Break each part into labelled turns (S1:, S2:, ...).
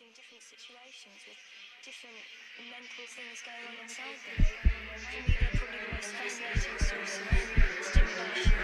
S1: facing different situations with different mental things going on inside them. For me, they're probably the most fascinating source of stimulation.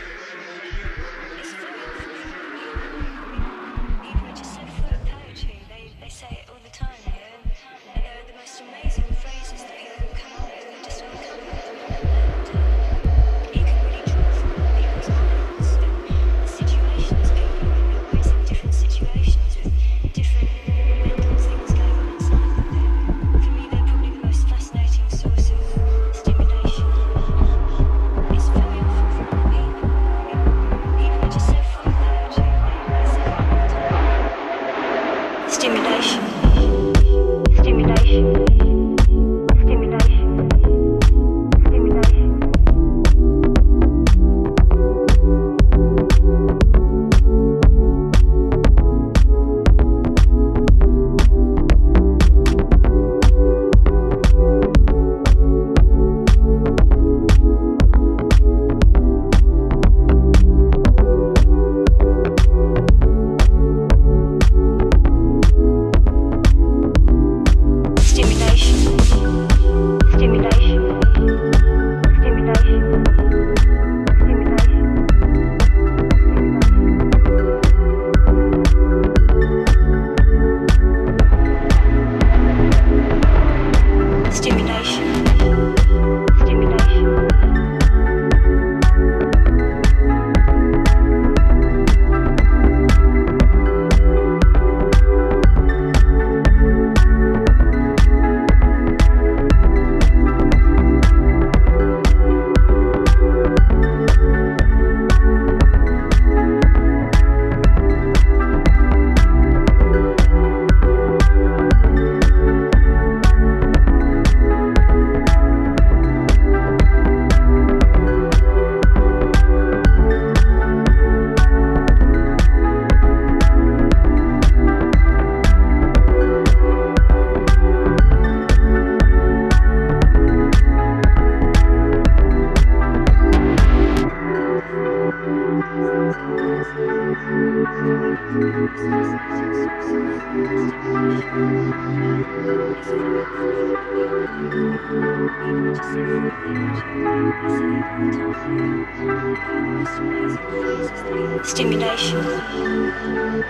S1: Stimulation.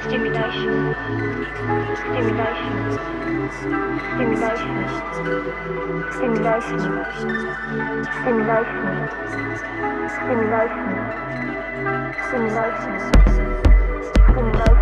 S1: Stimulation. Stimulation. Stimulation. Stimulation. Stimulation. Stimulation. Stimulation.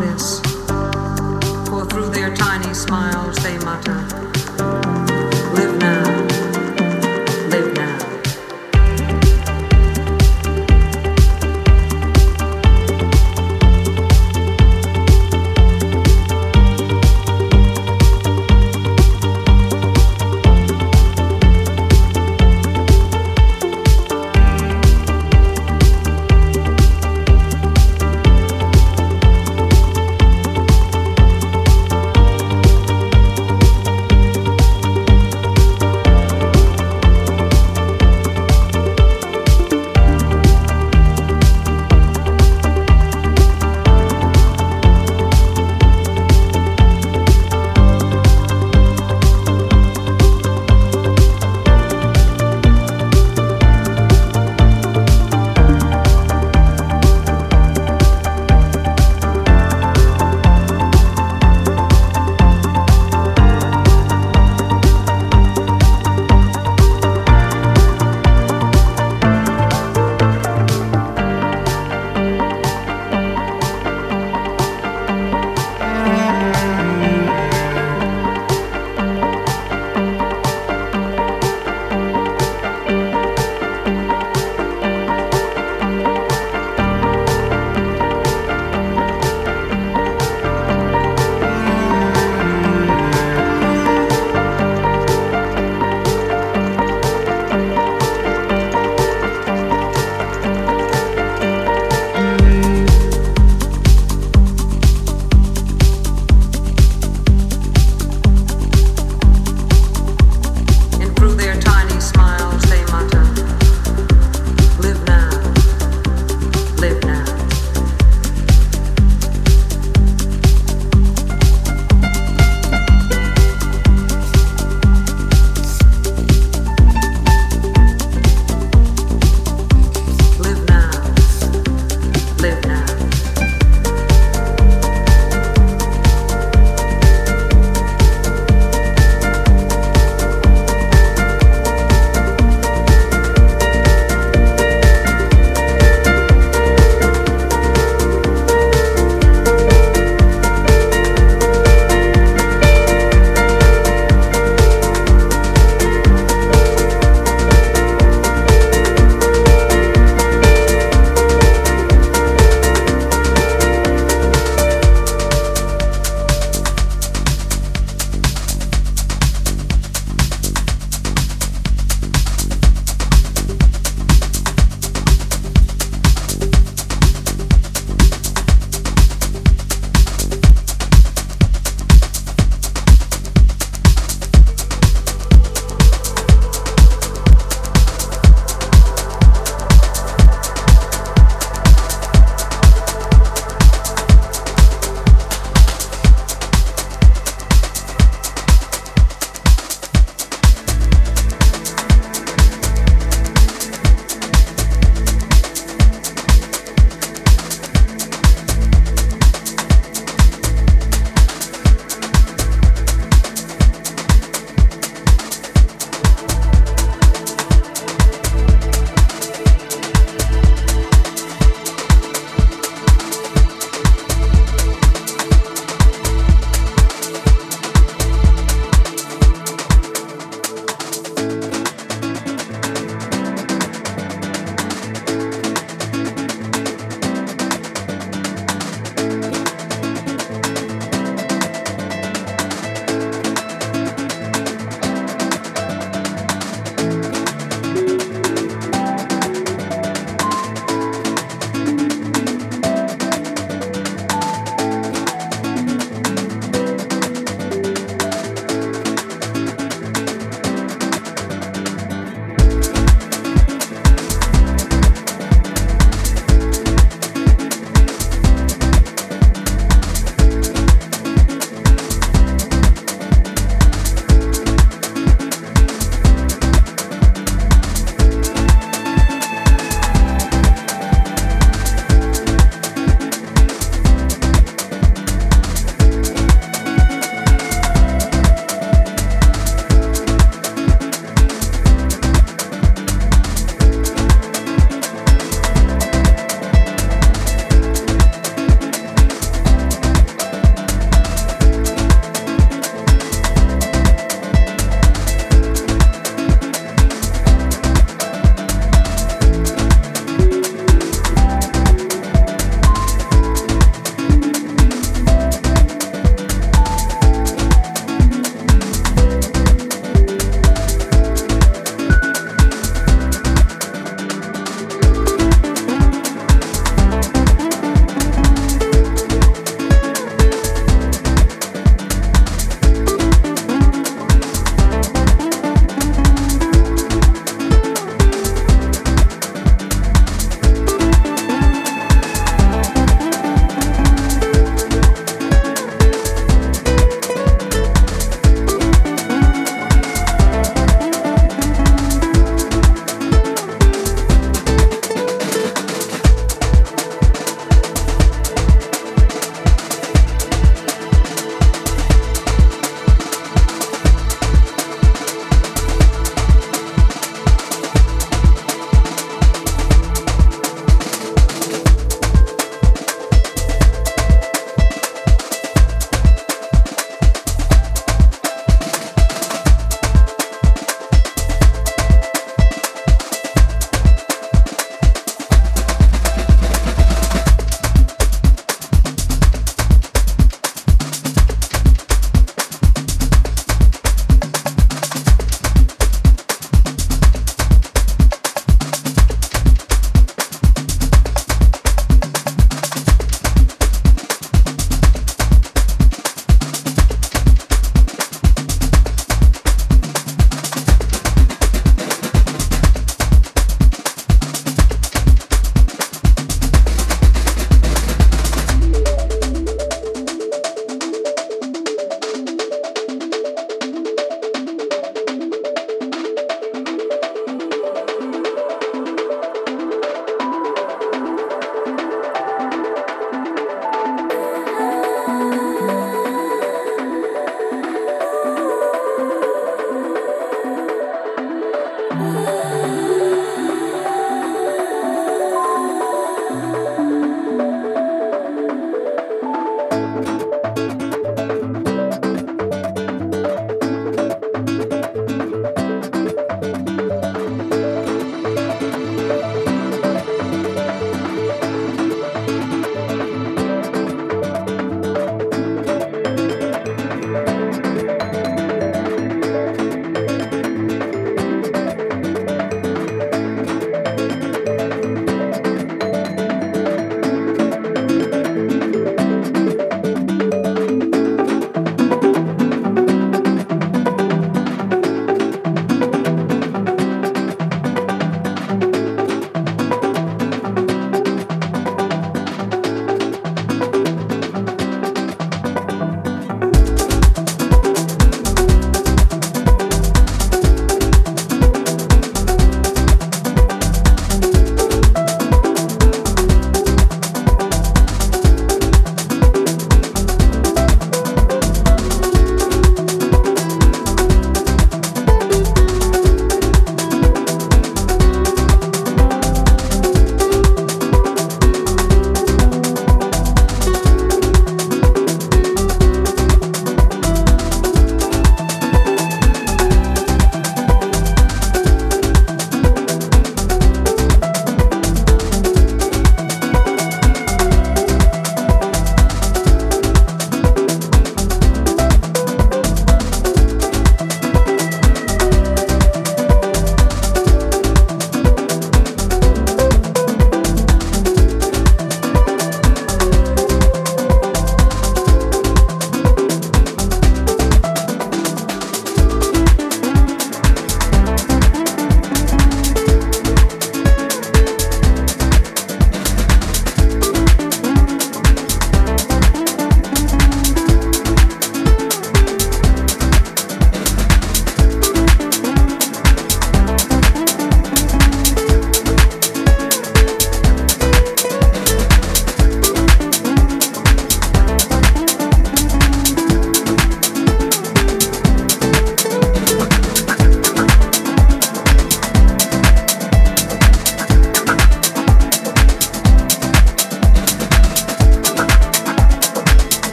S2: This, for through their tiny smiles they mutter,